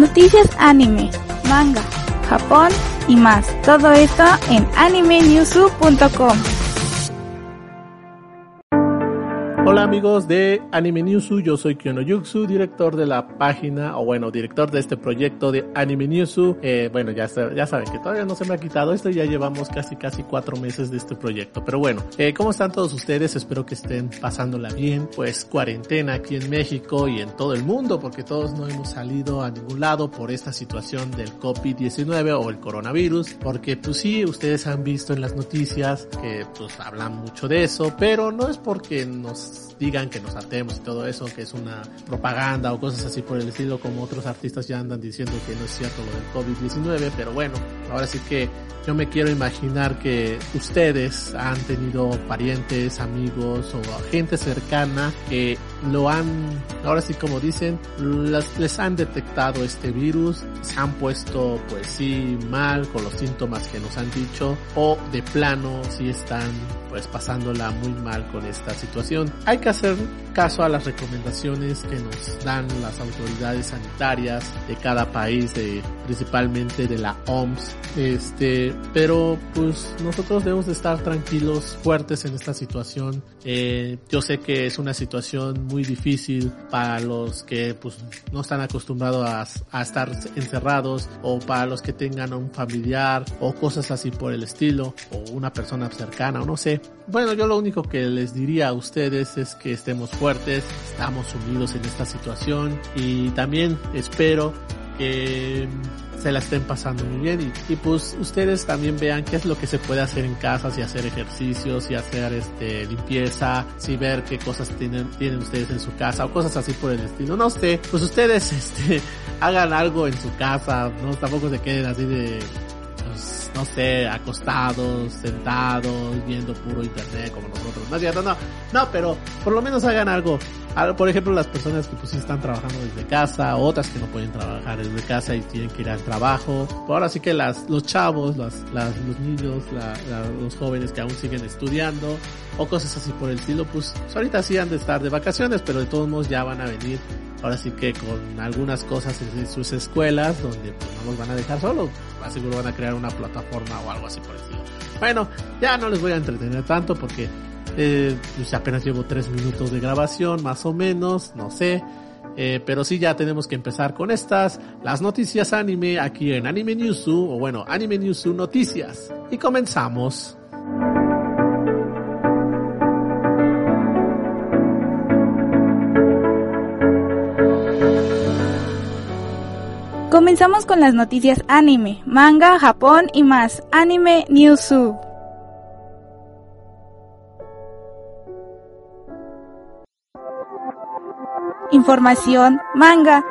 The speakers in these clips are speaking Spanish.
Noticias anime, manga, Japón y más. Todo esto en animenewsu.com. Hola amigos de Anime Newsu, yo soy Kyono Yuxu, director de la página, o bueno, director de este proyecto de Anime Newsu. Eh, bueno, ya, ya saben que todavía no se me ha quitado esto, ya llevamos casi casi cuatro meses de este proyecto. Pero bueno, eh, ¿cómo están todos ustedes? Espero que estén pasándola bien. Pues cuarentena aquí en México y en todo el mundo, porque todos no hemos salido a ningún lado por esta situación del COVID-19 o el coronavirus. Porque pues sí, ustedes han visto en las noticias que pues hablan mucho de eso, pero no es porque nos peace. Digan que nos atemos y todo eso, que es una propaganda o cosas así por el estilo, como otros artistas ya andan diciendo que no es cierto lo del COVID-19, pero bueno, ahora sí que yo me quiero imaginar que ustedes han tenido parientes, amigos o gente cercana que lo han, ahora sí como dicen, les han detectado este virus, se han puesto pues sí mal con los síntomas que nos han dicho o de plano sí están pues pasándola muy mal con esta situación. Hay que hacer caso a las recomendaciones que nos dan las autoridades sanitarias de cada país, de, principalmente de la OMS. Este, pero pues nosotros debemos de estar tranquilos, fuertes en esta situación. Eh, yo sé que es una situación muy difícil para los que pues no están acostumbrados a, a estar encerrados o para los que tengan un familiar o cosas así por el estilo o una persona cercana o no sé. Bueno, yo lo único que les diría a ustedes es que estemos fuertes, estamos unidos en esta situación y también espero que se la estén pasando muy bien y, pues ustedes también vean qué es lo que se puede hacer en casa, si hacer ejercicios, si hacer este limpieza, si ver qué cosas tienen, tienen ustedes en su casa o cosas así por el estilo. No sé, pues ustedes este hagan algo en su casa, no tampoco se queden así de no sé, acostados, sentados, viendo puro internet como nosotros. No cierto, no, no, pero por lo menos hagan algo. Por ejemplo, las personas que pues están trabajando desde casa, otras que no pueden trabajar desde casa y tienen que ir al trabajo. Ahora sí que las, los chavos, las, las, los niños, los jóvenes que aún siguen estudiando o cosas así por el estilo, pues ahorita sí han de estar de vacaciones, pero de todos modos ya van a venir ahora sí que con algunas cosas en sus escuelas donde pues, no los van a dejar solos, seguro van a crear una plataforma o algo así por el estilo. Bueno, ya no les voy a entretener tanto porque eh, pues apenas llevo tres minutos de grabación, más o menos, no sé. Eh, pero sí, ya tenemos que empezar con estas, las noticias anime aquí en Anime Newsu, o bueno, Anime Newsu Noticias. Y comenzamos. Comenzamos con las noticias anime, manga, Japón y más. Anime Newsu. Información manga.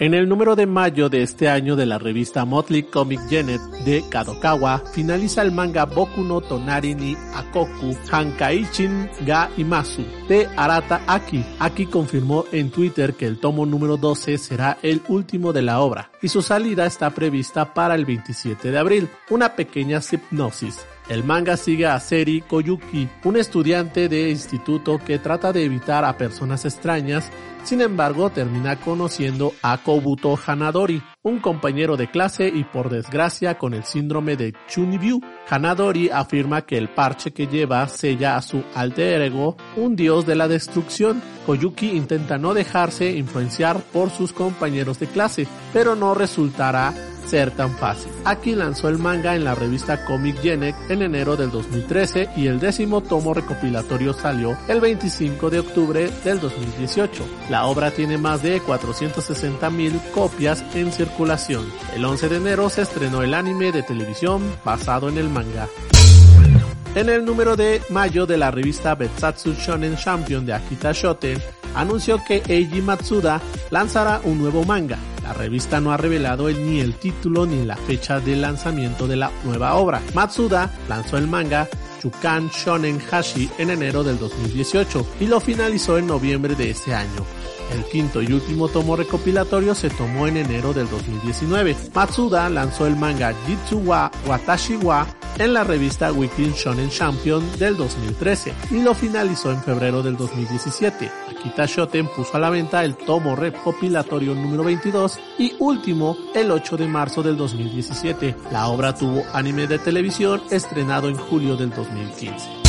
En el número de mayo de este año de la revista Motley Comic Genet de Kadokawa, finaliza el manga Boku no Tonari ni Akoku Hankaichin ga Imasu de Arata Aki. Aki confirmó en Twitter que el tomo número 12 será el último de la obra y su salida está prevista para el 27 de abril. Una pequeña hipnosis. El manga sigue a Seri Koyuki, un estudiante de instituto que trata de evitar a personas extrañas sin embargo, termina conociendo a Kobuto Hanadori, un compañero de clase y por desgracia con el síndrome de Chunibyu. Hanadori afirma que el parche que lleva sella a su alter ego, un dios de la destrucción. Koyuki intenta no dejarse influenciar por sus compañeros de clase, pero no resultará ser tan fácil. Aquí lanzó el manga en la revista Comic Genek en enero del 2013 y el décimo tomo recopilatorio salió el 25 de octubre del 2018. La obra tiene más de 460 mil copias en circulación. El 11 de enero se estrenó el anime de televisión basado en el manga. En el número de mayo de la revista Betsatsu Shonen Champion de Akita Shoten, anunció que Eiji Matsuda lanzará un nuevo manga. La revista no ha revelado ni el título ni la fecha de lanzamiento de la nueva obra. Matsuda lanzó el manga Chukan Shonen Hashi en enero del 2018 y lo finalizó en noviembre de ese año. El quinto y último tomo recopilatorio se tomó en enero del 2019. Matsuda lanzó el manga Jitsu wa wa en la revista Weekly Shonen Champion del 2013 y lo finalizó en febrero del 2017. Akita Shoten puso a la venta el tomo recopilatorio número 22 y último el 8 de marzo del 2017. La obra tuvo anime de televisión estrenado en julio del 2015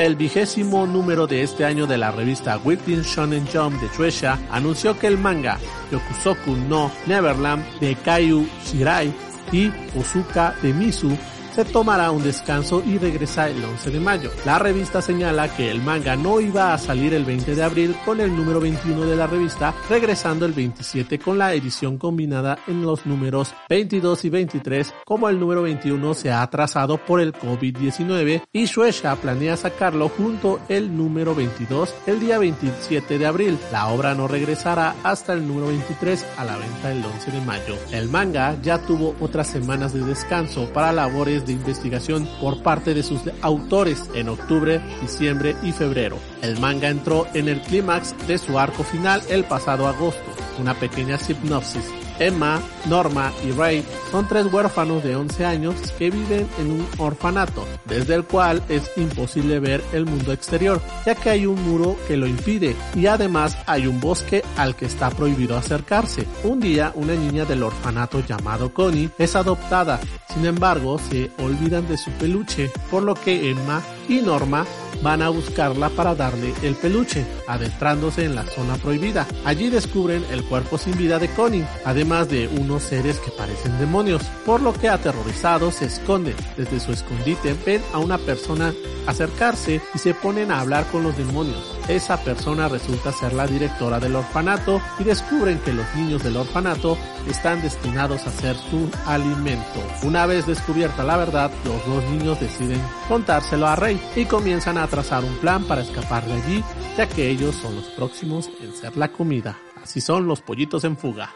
el vigésimo número de este año de la revista Weekly Shonen Jump de Shueisha anunció que el manga Yokusoku no Neverland de Kaiju Shirai y Osuka de Misu se tomará un descanso y regresa el 11 de mayo. La revista señala que el manga no iba a salir el 20 de abril con el número 21 de la revista, regresando el 27 con la edición combinada en los números 22 y 23, como el número 21 se ha atrasado por el COVID-19 y Shueisha planea sacarlo junto el número 22 el día 27 de abril. La obra no regresará hasta el número 23 a la venta el 11 de mayo. El manga ya tuvo otras semanas de descanso para labores de investigación por parte de sus autores en octubre, diciembre y febrero. El manga entró en el clímax de su arco final el pasado agosto. Una pequeña sinopsis Emma, Norma y Ray son tres huérfanos de 11 años que viven en un orfanato, desde el cual es imposible ver el mundo exterior, ya que hay un muro que lo impide y además hay un bosque al que está prohibido acercarse. Un día una niña del orfanato llamado Connie es adoptada, sin embargo se olvidan de su peluche, por lo que Emma y Norma van a buscarla para darle el peluche, adentrándose en la zona prohibida. Allí descubren el cuerpo sin vida de Connie, además de unos seres que parecen demonios, por lo que aterrorizados se esconden. Desde su escondite ven a una persona acercarse y se ponen a hablar con los demonios. Esa persona resulta ser la directora del orfanato y descubren que los niños del orfanato están destinados a ser su alimento. Una vez descubierta la verdad, los dos niños deciden contárselo a Rey y comienzan a trazar un plan para escapar de allí, ya que ellos son los próximos en ser la comida. Así son los pollitos en fuga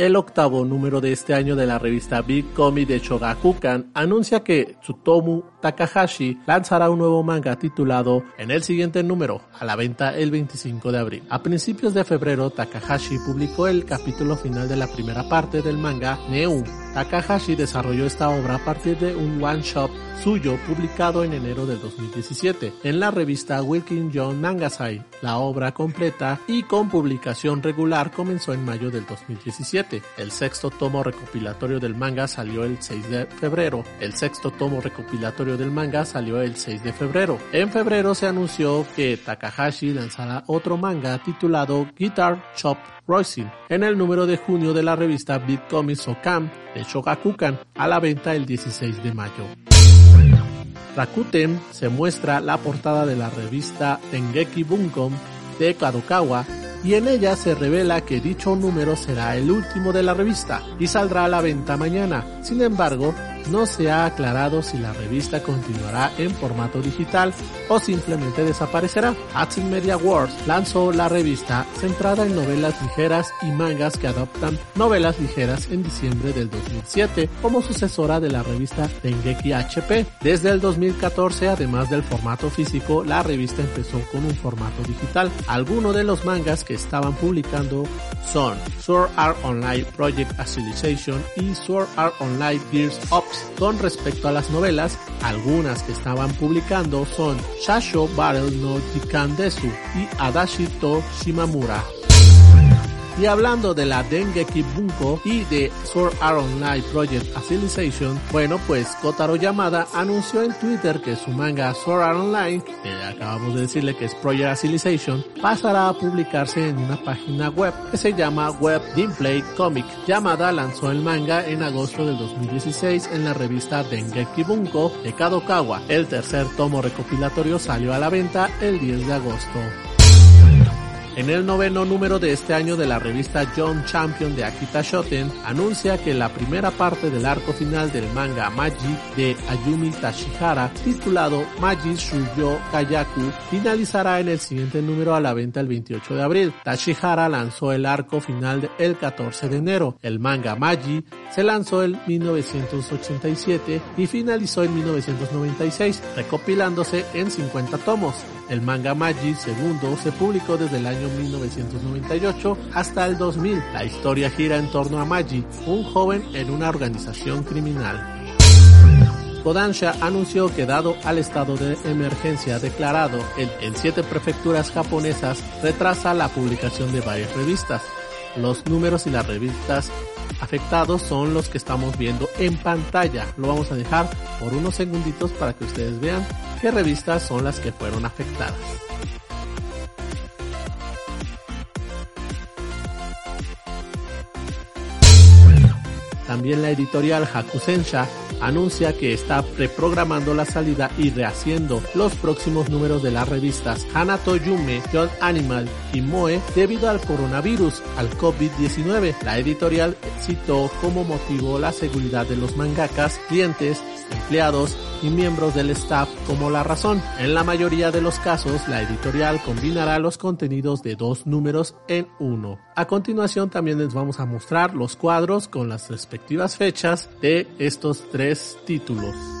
el octavo número de este año de la revista Big Comic de Shogakukan anuncia que Tsutomu Takahashi lanzará un nuevo manga titulado en el siguiente número, a la venta el 25 de abril. A principios de febrero, Takahashi publicó el capítulo final de la primera parte del manga Neu. Takahashi desarrolló esta obra a partir de un one-shot suyo publicado en enero del 2017 en la revista Wilkin John Mangasai. La obra completa y con publicación regular comenzó en mayo del 2017. El sexto tomo recopilatorio del manga salió el 6 de febrero. El sexto tomo recopilatorio del manga salió el 6 de febrero. En febrero se anunció que Takahashi lanzará otro manga titulado Guitar Chop Rising en el número de junio de la revista Beat Comics Okam de Shogakukan a la venta el 16 de mayo. Rakuten se muestra la portada de la revista Tengeki Bunkom de Kadokawa y en ella se revela que dicho número será el último de la revista y saldrá a la venta mañana. Sin embargo, no se ha aclarado si la revista continuará en formato digital o simplemente desaparecerá. Hudson Media Works lanzó la revista centrada en novelas ligeras y mangas que adoptan novelas ligeras en diciembre del 2007 como sucesora de la revista Dengeki HP. Desde el 2014, además del formato físico, la revista empezó con un formato digital. Algunos de los mangas que estaban publicando son Sword Art Online Project Acialization y Sword Art Online Gears Ops con respecto a las novelas, algunas que estaban publicando son Shasho Battle no Jikandesu y Adashi to Shimamura. Y hablando de la Dengeki Bunko y de Sword Art Online Project Acialization, bueno pues Kotaro Yamada anunció en Twitter que su manga Sword Art Online, que acabamos de decirle que es Project Acialization, pasará a publicarse en una página web que se llama Web Gameplay Comic. Yamada lanzó el manga en agosto del 2016 en la revista Dengeki Bunko de Kadokawa. El tercer tomo recopilatorio salió a la venta el 10 de agosto. En el noveno número de este año de la revista John Champion de Akita Shoten, anuncia que la primera parte del arco final del manga Maji de Ayumi Tashihara, titulado Maji Shuyo Kayaku, finalizará en el siguiente número a la venta el 28 de abril. Tashihara lanzó el arco final el 14 de enero. El manga Maji se lanzó en 1987 y finalizó en 1996, recopilándose en 50 tomos. El manga Magi segundo se publicó desde el año 1998 hasta el 2000. La historia gira en torno a Magi, un joven en una organización criminal. Kodansha anunció que dado al estado de emergencia declarado en, en siete prefecturas japonesas, retrasa la publicación de varias revistas. Los números y las revistas afectados son los que estamos viendo en pantalla. Lo vamos a dejar por unos segunditos para que ustedes vean qué revistas son las que fueron afectadas. También la editorial Hakusensha anuncia que está reprogramando la salida y rehaciendo los próximos números de las revistas Hanato Yume, John Animal y Moe debido al coronavirus, al COVID-19. La editorial citó como motivo la seguridad de los mangakas, clientes, empleados y miembros del staff como la razón. En la mayoría de los casos, la editorial combinará los contenidos de dos números en uno. A continuación también les vamos a mostrar los cuadros con las respectivas fechas de estos tres títulos.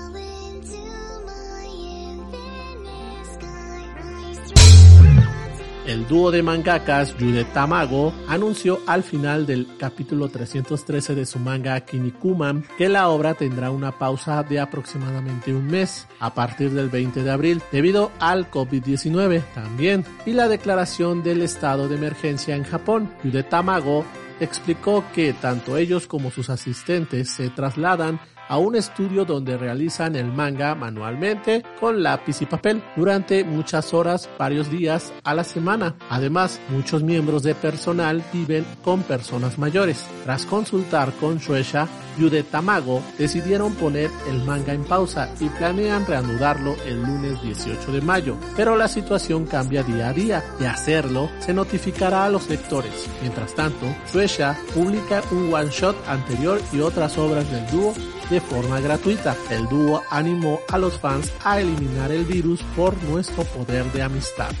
El dúo de mangakas Yude Tamago anunció al final del capítulo 313 de su manga Kinnikuman que la obra tendrá una pausa de aproximadamente un mes a partir del 20 de abril debido al COVID-19 también y la declaración del estado de emergencia en Japón. Yude Tamago explicó que tanto ellos como sus asistentes se trasladan a un estudio donde realizan el manga manualmente con lápiz y papel durante muchas horas, varios días a la semana. Además, muchos miembros de personal viven con personas mayores. Tras consultar con Shueisha, Yude Tamago decidieron poner el manga en pausa y planean reanudarlo el lunes 18 de mayo. Pero la situación cambia día a día. De hacerlo, se notificará a los lectores. Mientras tanto, Shueisha publica un one shot anterior y otras obras del dúo de forma gratuita. El dúo animó a los fans a eliminar el virus por nuestro poder de amistad.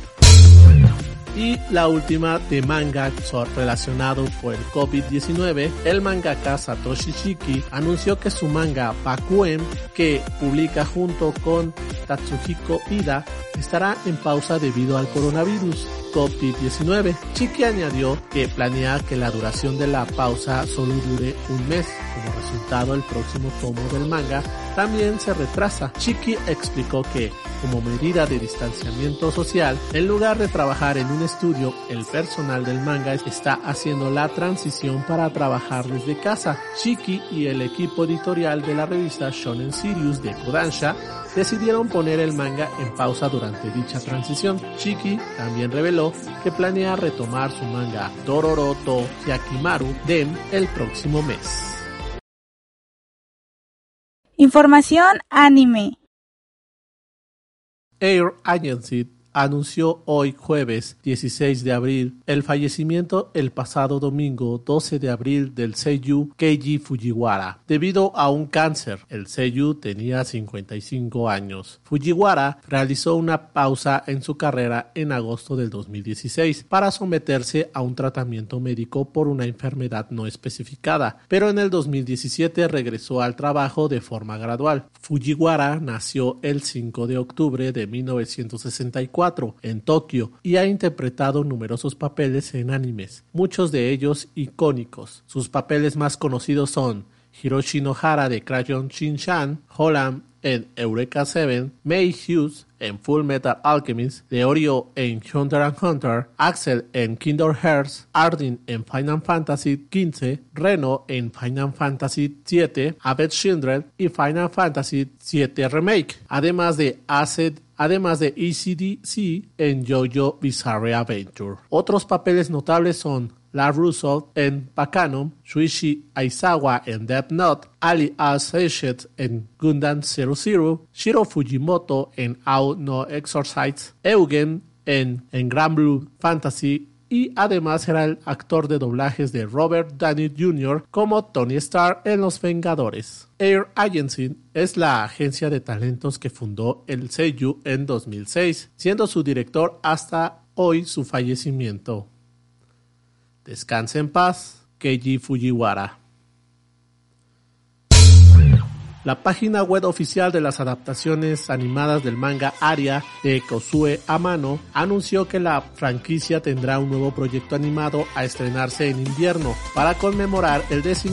Y la última de manga relacionado con el COVID-19, el mangaka Satoshi Shiki anunció que su manga Bakuen, que publica junto con Tatsuhiko Ida, estará en pausa debido al coronavirus. COVID-19. Chiki añadió que planea que la duración de la pausa solo dure un mes. Como resultado, el próximo tomo del manga también se retrasa. Chiki explicó que, como medida de distanciamiento social, en lugar de trabajar en un estudio, el personal del manga está haciendo la transición para trabajar desde casa. Chiki y el equipo editorial de la revista Shonen Sirius de Kodansha decidieron poner el manga en pausa durante dicha transición. Chiki también reveló que planea retomar su manga Dororoto Yakimaru Den el próximo mes. Información anime. Air Agency anunció hoy jueves 16 de abril el fallecimiento el pasado domingo 12 de abril del Seiyu Keiji Fujiwara debido a un cáncer. El Seiyu tenía 55 años. Fujiwara realizó una pausa en su carrera en agosto del 2016 para someterse a un tratamiento médico por una enfermedad no especificada, pero en el 2017 regresó al trabajo de forma gradual. Fujiwara nació el 5 de octubre de 1964 en Tokio y ha interpretado numerosos papeles en animes, muchos de ellos icónicos. Sus papeles más conocidos son Hiroshi Nohara de Crayon Holland en Eureka 7, May Hughes en Full Metal Alchemist, Leorio en Hunter x Hunter, Axel en Kingdom Hearts, Ardyn en Final Fantasy XV, Reno en Final Fantasy VII, Abed Schindler y Final Fantasy VII Remake, además de Acid además de ECDC en JoJo Bizarre Adventure. Otros papeles notables son La Russo en Pacanom, Shuichi Aizawa en Death Note, Ali Aseshet en Gundam Zero Zero, Shiro Fujimoto en Out No Exorcise, Eugen en, en Grand Blue Fantasy y además era el actor de doblajes de Robert Downey Jr. como Tony Stark en Los Vengadores. Air Agency es la agencia de talentos que fundó el Seiyu en 2006, siendo su director hasta hoy su fallecimiento. Descanse en paz, Keiji Fujiwara. La página web oficial de las adaptaciones animadas del manga Aria de Kosue Amano anunció que la franquicia tendrá un nuevo proyecto animado a estrenarse en invierno para conmemorar el 15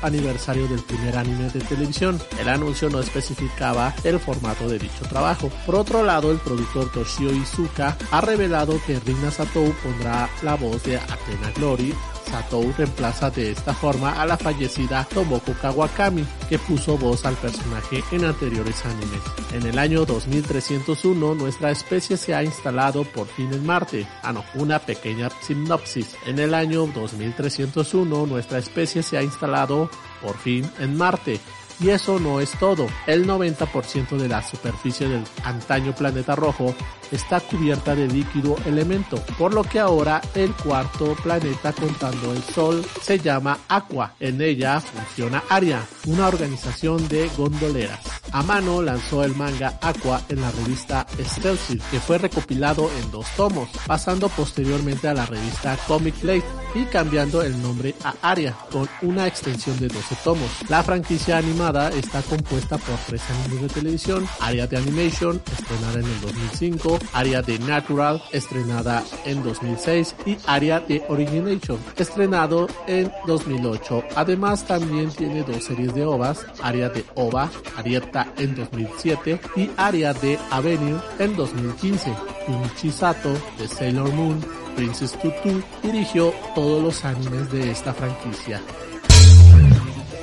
aniversario del primer anime de televisión. El anuncio no especificaba el formato de dicho trabajo. Por otro lado, el productor Toshio Izuka ha revelado que Rina Satou pondrá la voz de Athena Glory Satou reemplaza de esta forma a la fallecida Tomoko Kawakami, que puso voz al personaje en anteriores animes. En el año 2301, nuestra especie se ha instalado por fin en Marte. Ah, no, una pequeña sinopsis. En el año 2301, nuestra especie se ha instalado por fin en Marte. Y eso no es todo. El 90% de la superficie del antaño planeta rojo está cubierta de líquido elemento, por lo que ahora el cuarto planeta contando el Sol se llama Aqua. En ella funciona Aria, una organización de gondoleras. Amano lanzó el manga Aqua en la revista Stealth, que fue recopilado en dos tomos, pasando posteriormente a la revista Comic Blade y cambiando el nombre a Aria, con una extensión de 12 tomos. La franquicia animada está compuesta por tres animes de televisión, Aria de Animation, estrenada en el 2005, Aria de Natural, estrenada en 2006, y Aria de Origination, estrenado en 2008. Además también tiene dos series de ovas, Aria de OVA, Arieta en 2007 y Aria de Avenue en 2015. Junichi Sato de Sailor Moon, Princess Tutu dirigió todos los animes de esta franquicia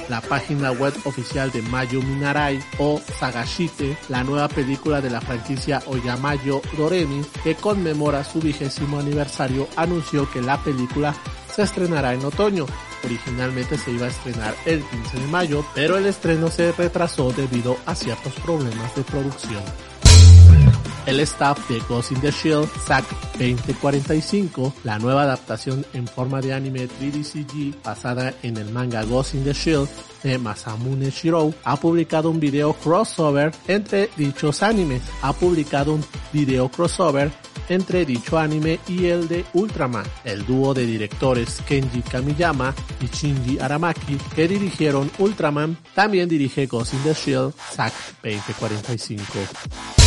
la página web oficial de Mayo Minarai o Sagashite, la nueva película de la franquicia Oyamayo Doremi que conmemora su vigésimo aniversario, anunció que la película se estrenará en otoño. Originalmente se iba a estrenar el 15 de mayo, pero el estreno se retrasó debido a ciertos problemas de producción. El staff de Ghost in the Shield, SAC 2045, la nueva adaptación en forma de anime 3D CG basada en el manga Ghost in the Shield de Masamune Shirou, ha publicado un video crossover entre dichos animes. Ha publicado un video crossover entre dicho anime y el de Ultraman. El dúo de directores Kenji Kamiyama y Shinji Aramaki que dirigieron Ultraman también dirige Ghost in the Shield SAC 2045.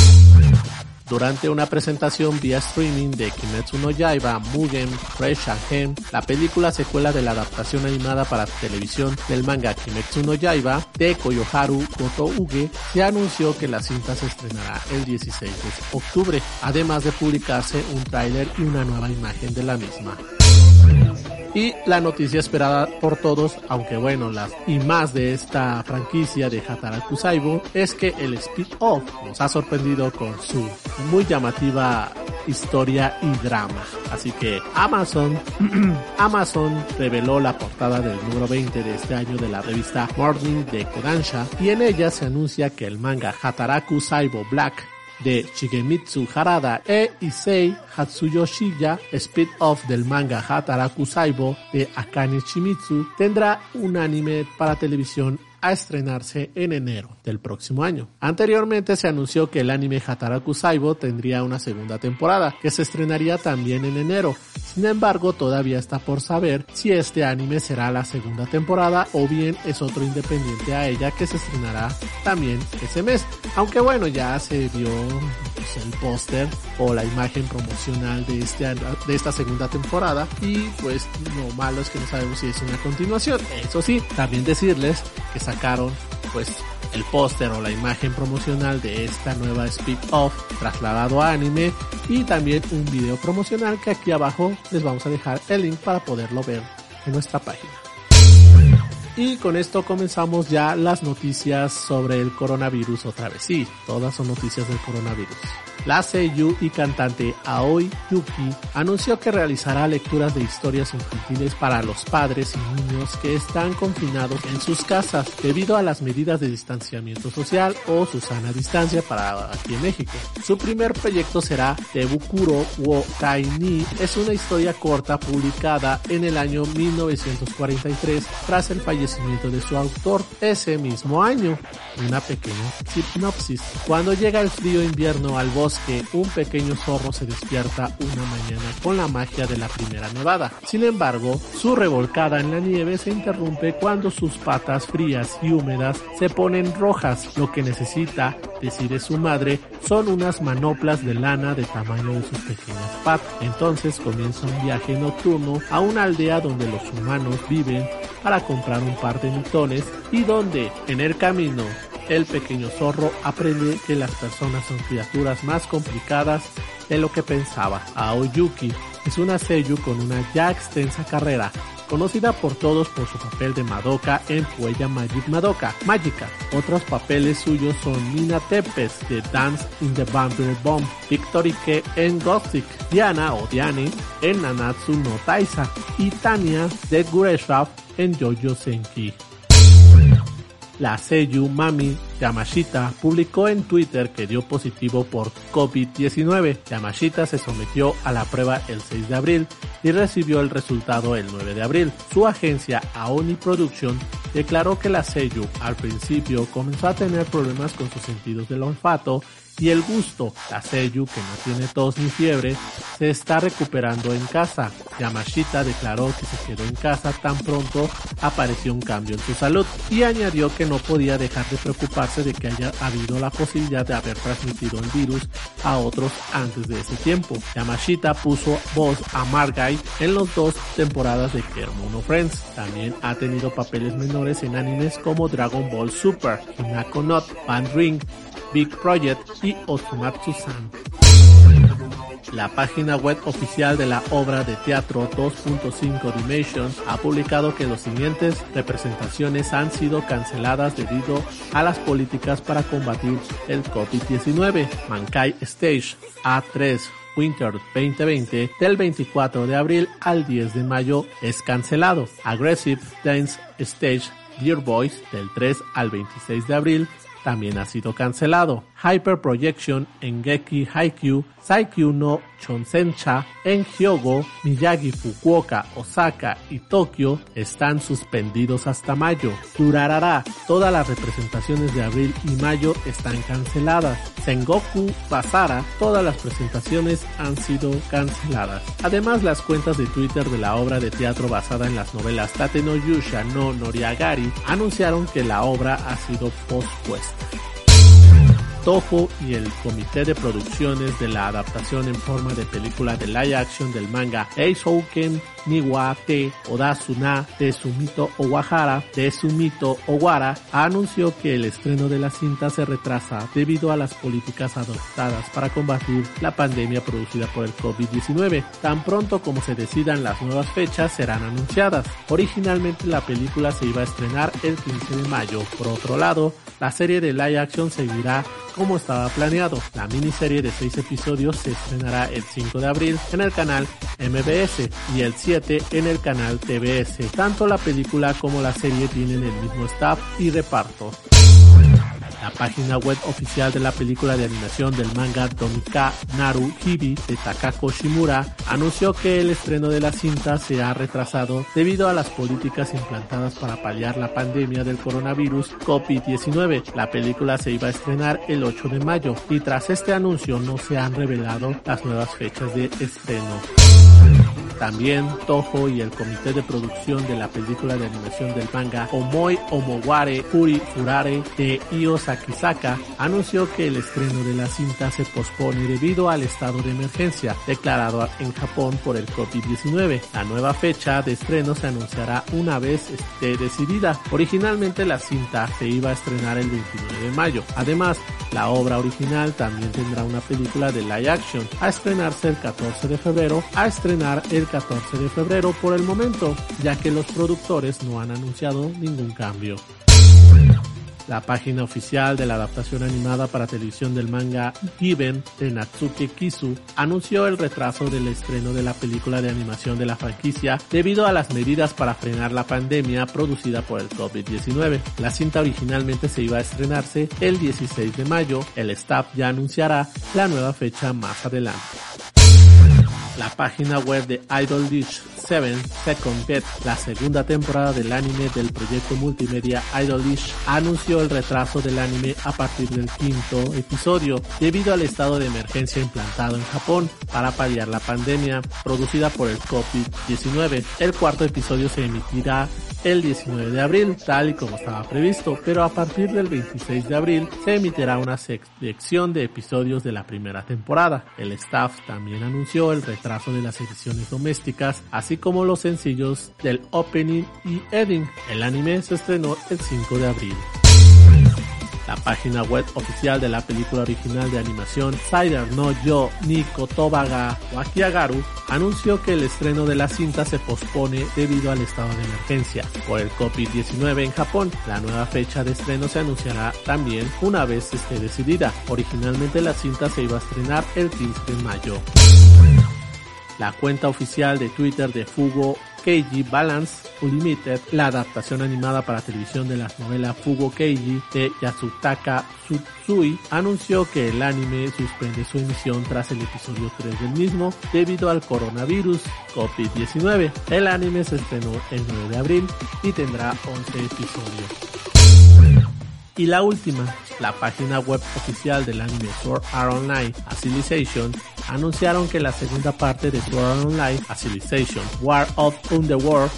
Durante una presentación vía streaming de Kimetsu no Yaiba Mugen Fresh Gem, la película secuela de la adaptación animada para televisión del manga Kimetsu no Yaiba de Koyoharu Uge, se anunció que la cinta se estrenará el 16 de octubre, además de publicarse un tráiler y una nueva imagen de la misma. Y la noticia esperada por todos, aunque bueno, las y más de esta franquicia de Hataraku Saibo, es que el speed-off nos ha sorprendido con su muy llamativa historia y drama. Así que Amazon, Amazon reveló la portada del número 20 de este año de la revista Morning de Kodansha y en ella se anuncia que el manga Hataraku Saibo Black de Shigemitsu Harada e Issei Hatsuyoshiya, speed-off del manga Hataraku Saibo de Akane Shimizu, tendrá un anime para televisión a estrenarse en enero del próximo año. Anteriormente se anunció que el anime Hataraku Saibo tendría una segunda temporada, que se estrenaría también en enero. Sin embargo, todavía está por saber si este anime será la segunda temporada o bien es otro independiente a ella que se estrenará también ese mes. Aunque bueno, ya se vio pues, el póster o la imagen promocional de, este, de esta segunda temporada y pues lo malo es que no sabemos si es una continuación. Eso sí, también decirles que sacaron pues el póster o la imagen promocional de esta nueva speed-off trasladado a anime y también un video promocional que aquí abajo les vamos a dejar el link para poderlo ver en nuestra página. Y con esto comenzamos ya las noticias sobre el coronavirus otra vez. Sí, todas son noticias del coronavirus. La seiyuu y cantante Aoi Yuki anunció que realizará lecturas de historias infantiles para los padres y niños que están confinados en sus casas debido a las medidas de distanciamiento social o su sana distancia para aquí en México. Su primer proyecto será Tebukuro wo Kaini. Es una historia corta publicada en el año 1943 tras el fallecimiento de su autor ese mismo año. Una pequeña sinopsis. Cuando llega el frío invierno al bosque un pequeño zorro se despierta una mañana con la magia de la primera nevada. Sin embargo, su revolcada en la nieve se interrumpe cuando sus patas frías y húmedas se ponen rojas. Lo que necesita, decide su madre, son unas manoplas de lana de tamaño de sus pequeñas patas. Entonces comienza un viaje nocturno a una aldea donde los humanos viven para comprar un par de mitones y donde, en el camino, el pequeño zorro aprende que las personas son criaturas más complicadas de lo que pensaba. Aoyuki es una seiyuu con una ya extensa carrera, conocida por todos por su papel de Madoka en Puella Magic Madoka, Magica. Otros papeles suyos son Nina Tepes de Dance in the Vampire Bomb, Victory en Gothic, Diana o Diane en Nanatsu no Taisa y Tanya de Gureshaf en Jojo Senki. La Seiyu Mami Yamashita publicó en Twitter que dio positivo por COVID-19. Yamashita se sometió a la prueba el 6 de abril y recibió el resultado el 9 de abril. Su agencia Aoni Production declaró que la Seiyu al principio comenzó a tener problemas con sus sentidos del olfato y el gusto. La Seiyu, que no tiene tos ni fiebre, se está recuperando en casa. Yamashita declaró que se quedó en casa tan pronto apareció un cambio en su salud y añadió que no podía dejar de preocuparse de que haya habido la posibilidad de haber transmitido el virus a otros antes de ese tiempo. Yamashita puso voz a Margai en las dos temporadas de Kemono Friends. También ha tenido papeles menores en animes como Dragon Ball Super, Hinako Not, Band Ring, Big Project y Osumatsu-san. La página web oficial de la obra de teatro 2.5 Dimensions ha publicado que las siguientes representaciones han sido canceladas debido a las políticas para combatir el COVID-19. Mankai Stage A3 Winter 2020 del 24 de abril al 10 de mayo es cancelado. Aggressive Dance Stage Dear Boys del 3 al 26 de abril también ha sido cancelado. Hyper Projection en Geki Haikyuu, Saikyu no Chonsencha en Hyogo, Miyagi Fukuoka, Osaka y Tokio están suspendidos hasta mayo. Durará. Todas las representaciones de abril y mayo están canceladas. Sengoku Basara, todas las presentaciones han sido canceladas. Además, las cuentas de Twitter de la obra de teatro basada en las novelas Tate no Yusha no Noriagari anunciaron que la obra ha sido pospuesta. Toho y el comité de producciones de la adaptación en forma de película de live action del manga Eisouken Niwa Te Odasuna de Sumito Owahara de Sumito Owara anunció que el estreno de la cinta se retrasa debido a las políticas adoptadas para combatir la pandemia producida por el COVID-19. Tan pronto como se decidan las nuevas fechas serán anunciadas. Originalmente la película se iba a estrenar el 15 de mayo. Por otro lado, la serie de live action seguirá como estaba planeado. La miniserie de 6 episodios se estrenará el 5 de abril en el canal MBS y el 7 en el canal TBS. Tanto la película como la serie tienen el mismo staff y reparto. La página web oficial de la película de animación del manga Donika Naru Hibi de Takako Shimura anunció que el estreno de la cinta se ha retrasado debido a las políticas implantadas para paliar la pandemia del coronavirus COVID-19. La película se iba a estrenar el 8 de mayo y tras este anuncio no se han revelado las nuevas fechas de estreno. También Toho y el comité de producción de la película de animación del manga Omoi Omoware Furi Furare de Io Sakisaka anunció que el estreno de la cinta se pospone debido al estado de emergencia declarado en Japón por el COVID-19. La nueva fecha de estreno se anunciará una vez esté decidida. Originalmente la cinta se iba a estrenar el 29 de mayo. Además, la obra original también tendrá una película de live action a estrenarse el 14 de febrero, a estrenar el 14 de febrero por el momento, ya que los productores no han anunciado ningún cambio. La página oficial de la adaptación animada para televisión del manga Given de Natsuke Kisu anunció el retraso del estreno de la película de animación de la franquicia debido a las medidas para frenar la pandemia producida por el COVID-19. La cinta originalmente se iba a estrenarse el 16 de mayo. El staff ya anunciará la nueva fecha más adelante. La página web de Idol Dish 7 Second Bet, la segunda temporada del anime del proyecto multimedia Idol Dish, anunció el retraso del anime a partir del quinto episodio debido al estado de emergencia implantado en Japón para paliar la pandemia producida por el COVID-19. El cuarto episodio se emitirá el 19 de abril, tal y como estaba previsto, pero a partir del 26 de abril se emitirá una selección de episodios de la primera temporada. El staff también anunció el retraso de las ediciones domésticas, así como los sencillos del opening y ending. El anime se estrenó el 5 de abril. La página web oficial de la película original de animación Cider no Yo ni Kotobaga Wakiagaru anunció que el estreno de la cinta se pospone debido al estado de emergencia por el COVID-19 en Japón. La nueva fecha de estreno se anunciará también una vez esté decidida. Originalmente la cinta se iba a estrenar el 15 de mayo. La cuenta oficial de Twitter de Fugo Keiji Balance Unlimited, la adaptación animada para televisión de la novela Fugo Keiji de Yasutaka Tsutsui, anunció que el anime suspende su emisión tras el episodio 3 del mismo debido al coronavirus COVID-19. El anime se estrenó el 9 de abril y tendrá 11 episodios. Y la última, la página web oficial del anime Sword Art Online Alicization anunciaron que la segunda parte de Sword Online Alicization War of Underworld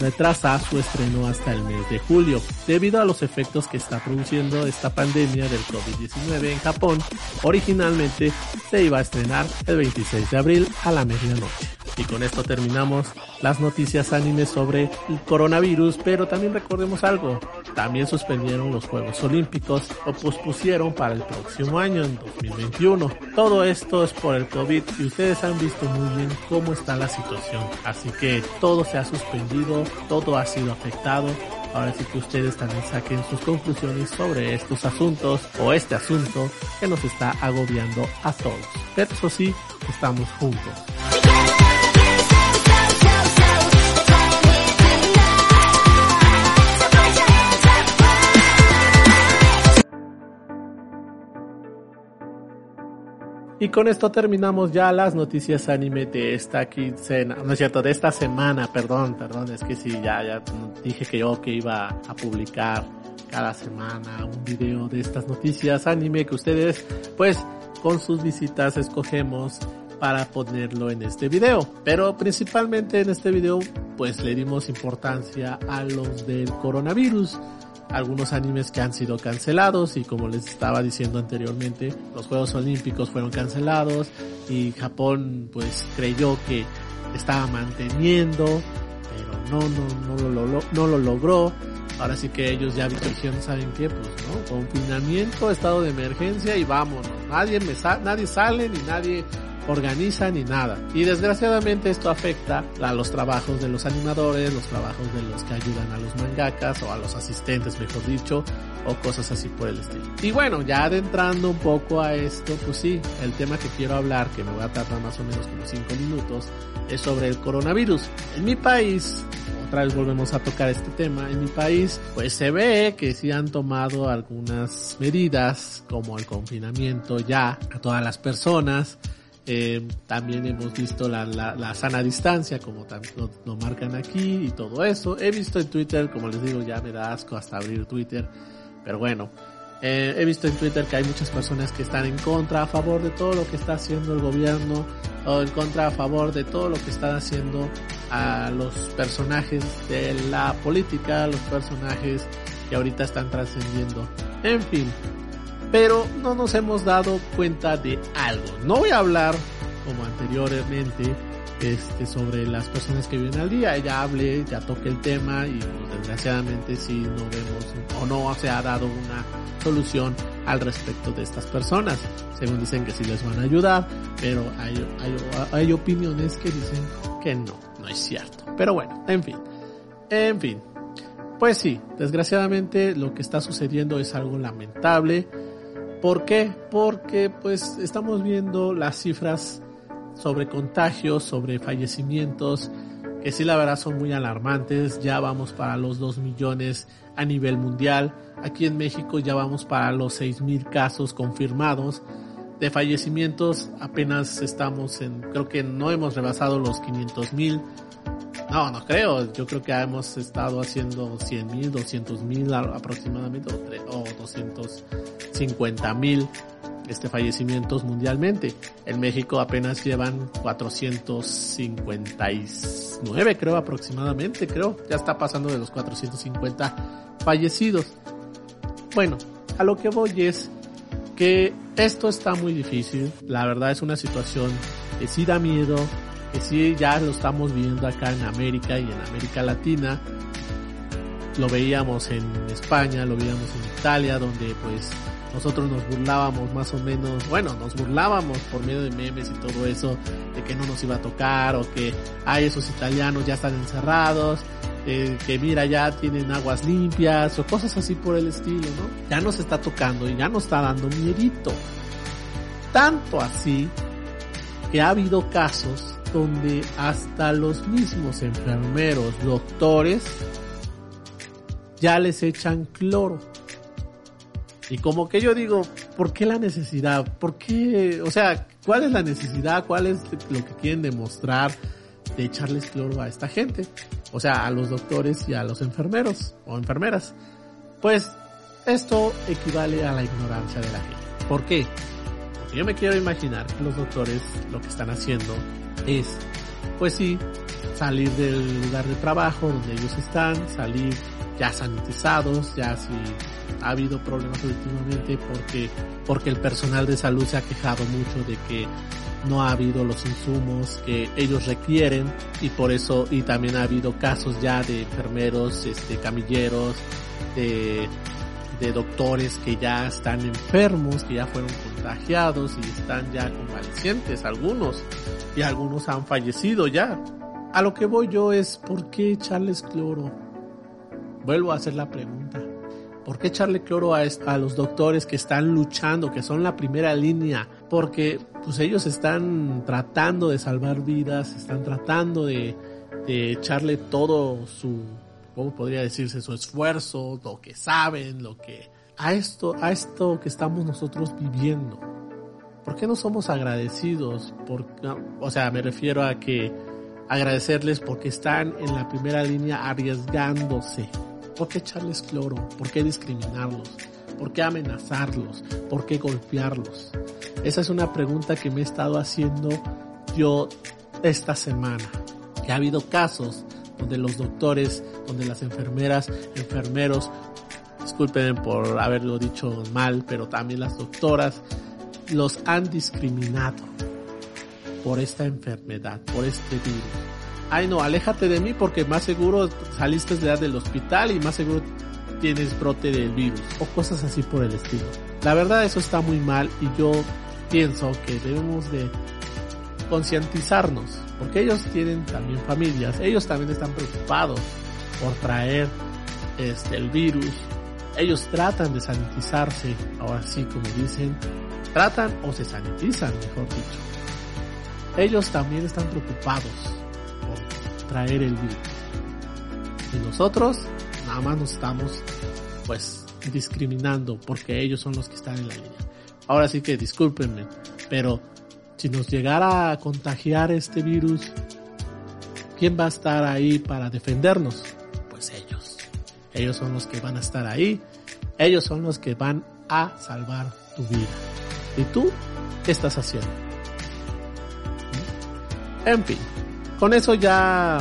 retrasa su estreno hasta el mes de julio debido a los efectos que está produciendo esta pandemia del COVID-19 en Japón. Originalmente se iba a estrenar el 26 de abril a la medianoche. Y con esto terminamos las noticias anime sobre el coronavirus, pero también recordemos algo, también suspendieron los Juegos Olímpicos o pospusieron para el próximo año, en 2021. Todo esto es por el COVID y ustedes han visto muy bien cómo está la situación. Así que todo se ha suspendido, todo ha sido afectado. Ahora sí que ustedes también saquen sus conclusiones sobre estos asuntos o este asunto que nos está agobiando a todos. Pero eso sí, estamos juntos. Y con esto terminamos ya las noticias anime de esta quincena, no es cierto, de esta semana, perdón, perdón, es que sí, ya, ya dije que yo que iba a publicar cada semana un video de estas noticias anime que ustedes, pues, con sus visitas escogemos para ponerlo en este video. Pero principalmente en este video, pues le dimos importancia a los del coronavirus algunos animes que han sido cancelados y como les estaba diciendo anteriormente, los Juegos Olímpicos fueron cancelados y Japón pues creyó que estaba manteniendo, pero no, no, no, lo, no lo logró. Ahora sí que ellos ya dijeron, ¿saben qué? Pues no, confinamiento, estado de emergencia y vámonos. Nadie me nadie sale ni nadie organiza ni nada. Y desgraciadamente esto afecta a los trabajos de los animadores, los trabajos de los que ayudan a los mangakas o a los asistentes, mejor dicho, o cosas así por el estilo. Y bueno, ya adentrando un poco a esto, pues sí, el tema que quiero hablar, que me va a tardar más o menos como 5 minutos, es sobre el coronavirus. En mi país, otra vez volvemos a tocar este tema, en mi país, pues se ve que sí han tomado algunas medidas, como el confinamiento ya a todas las personas, eh, también hemos visto la, la, sana distancia, como lo, marcan aquí y todo eso. He visto en Twitter, como les digo, ya me da asco hasta abrir Twitter. Pero bueno, eh, he visto en Twitter que hay muchas personas que están en contra, a favor de todo lo que está haciendo el gobierno, o en contra, a favor de todo lo que están haciendo a los personajes de la política, los personajes que ahorita están trascendiendo. En fin, pero no nos hemos dado cuenta de algo. No voy a hablar como anteriormente este, sobre las personas que viven al día. Ya hablé, ya toqué el tema y desgraciadamente si no vemos o no se ha dado una solución al respecto de estas personas. Según dicen que sí les van a ayudar, pero hay, hay, hay opiniones que dicen que no, no es cierto. Pero bueno, en fin, en fin. Pues sí, desgraciadamente lo que está sucediendo es algo lamentable ¿Por qué? Porque pues estamos viendo las cifras sobre contagios, sobre fallecimientos, que sí la verdad son muy alarmantes. Ya vamos para los 2 millones a nivel mundial. Aquí en México ya vamos para los 6 mil casos confirmados. de fallecimientos apenas estamos en, creo que no hemos rebasado los 500 mil. No, no creo. Yo creo que hemos estado haciendo 100 mil, 200 mil aproximadamente, o, 250 mil este, fallecimientos mundialmente. En México apenas llevan 459, creo aproximadamente, creo. Ya está pasando de los 450 fallecidos. Bueno, a lo que voy es que esto está muy difícil. La verdad es una situación que sí da miedo, que sí ya lo estamos viendo acá en América y en América Latina. Lo veíamos en España, lo veíamos en Italia, donde pues nosotros nos burlábamos más o menos, bueno, nos burlábamos por medio de memes y todo eso, de que no nos iba a tocar o que, ay, esos italianos ya están encerrados, eh, que mira, ya tienen aguas limpias o cosas así por el estilo, ¿no? Ya nos está tocando y ya nos está dando miedito. Tanto así que ha habido casos donde hasta los mismos enfermeros, doctores, ya les echan cloro. Y como que yo digo, ¿por qué la necesidad? ¿Por qué? O sea, ¿cuál es la necesidad? ¿Cuál es lo que quieren demostrar de echarles cloro a esta gente? O sea, a los doctores y a los enfermeros o enfermeras. Pues esto equivale a la ignorancia de la gente. ¿Por qué? Porque yo me quiero imaginar que los doctores lo que están haciendo es, pues sí, salir del lugar de trabajo donde ellos están, salir ya sanitizados, ya si ha habido problemas últimamente porque, porque el personal de salud se ha quejado mucho de que no ha habido los insumos que ellos requieren y por eso y también ha habido casos ya de enfermeros, este, camilleros, de, de doctores que ya están enfermos, que ya fueron contagiados y están ya convalecientes algunos y algunos han fallecido ya. A lo que voy yo es ¿por qué echarles cloro? Vuelvo a hacer la pregunta. ¿Por qué echarle cloro a, a, los doctores que están luchando, que son la primera línea? Porque pues ellos están tratando de salvar vidas, están tratando de, de echarle todo su, ¿cómo podría decirse? Su esfuerzo, lo que saben, lo que... A esto, a esto que estamos nosotros viviendo. ¿Por qué no somos agradecidos? Por, o sea, me refiero a que agradecerles porque están en la primera línea arriesgándose ¿Por qué echarles cloro? ¿Por qué discriminarlos? ¿Por qué amenazarlos? ¿Por qué golpearlos? Esa es una pregunta que me he estado haciendo yo esta semana. Que ha habido casos donde los doctores, donde las enfermeras, enfermeros, disculpen por haberlo dicho mal, pero también las doctoras, los han discriminado por esta enfermedad, por este virus ay no, aléjate de mí porque más seguro saliste de del hospital y más seguro tienes brote del virus o cosas así por el estilo. La verdad eso está muy mal y yo pienso que debemos de concientizarnos porque ellos tienen también familias, ellos también están preocupados por traer este el virus. Ellos tratan de sanitizarse, ahora sí como dicen, tratan o se sanitizan, mejor dicho. Ellos también están preocupados traer el virus. Y nosotros nada más nos estamos pues discriminando porque ellos son los que están en la línea. Ahora sí que discúlpenme, pero si nos llegara a contagiar este virus, ¿quién va a estar ahí para defendernos? Ellos. Son los que van a estar ahí. Ellos son los que van a salvar tu vida. ¿Y tú qué estás haciendo? En fin, con eso ya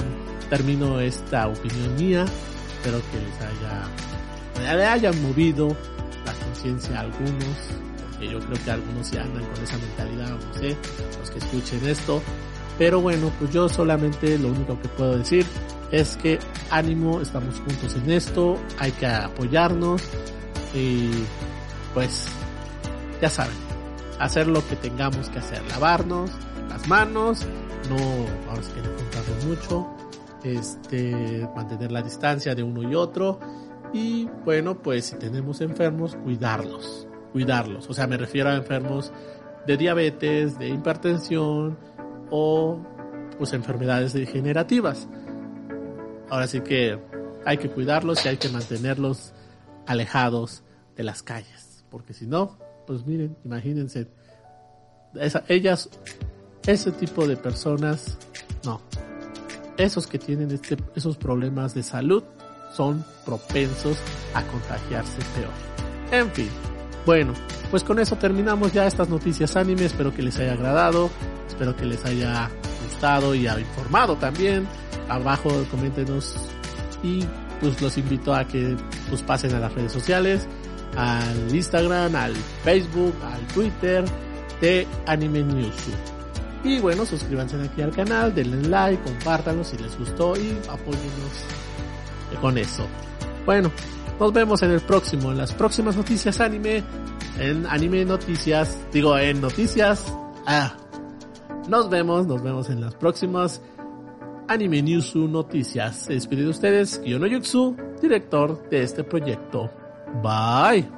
termino esta opinión mía. Espero que les haya, le hayan movido la conciencia a algunos, porque yo creo que algunos ya andan con esa mentalidad, no sé, los que escuchen esto. Pero bueno, pues yo solamente lo único que puedo decir es que ánimo, estamos juntos en esto, hay que apoyarnos y pues ya saben, hacer lo que tengamos que hacer, lavarnos las manos, no, ahora sí que no mucho, este, mantener la distancia de uno y otro y bueno, pues si tenemos enfermos, cuidarlos, cuidarlos. O sea, me refiero a enfermos de diabetes, de hipertensión o pues enfermedades degenerativas. Ahora sí que hay que cuidarlos y hay que mantenerlos alejados de las calles, porque si no, pues miren, imagínense ellas, ese tipo de personas, no. Esos que tienen este, esos problemas de salud son propensos a contagiarse peor. En fin, bueno, pues con eso terminamos ya estas noticias anime. Espero que les haya agradado, espero que les haya gustado y informado también. Abajo coméntenos y pues los invito a que pues pasen a las redes sociales, al Instagram, al Facebook, al Twitter de Anime News. Y bueno, suscríbanse aquí al canal, denle like, compártanlo si les gustó y apóyennos con eso. Bueno, nos vemos en el próximo, en las próximas noticias anime, en anime noticias, digo en noticias. Ah, nos vemos, nos vemos en las próximas Anime News Noticias. Se despide de ustedes, Kiyono Yuxu, director de este proyecto. Bye.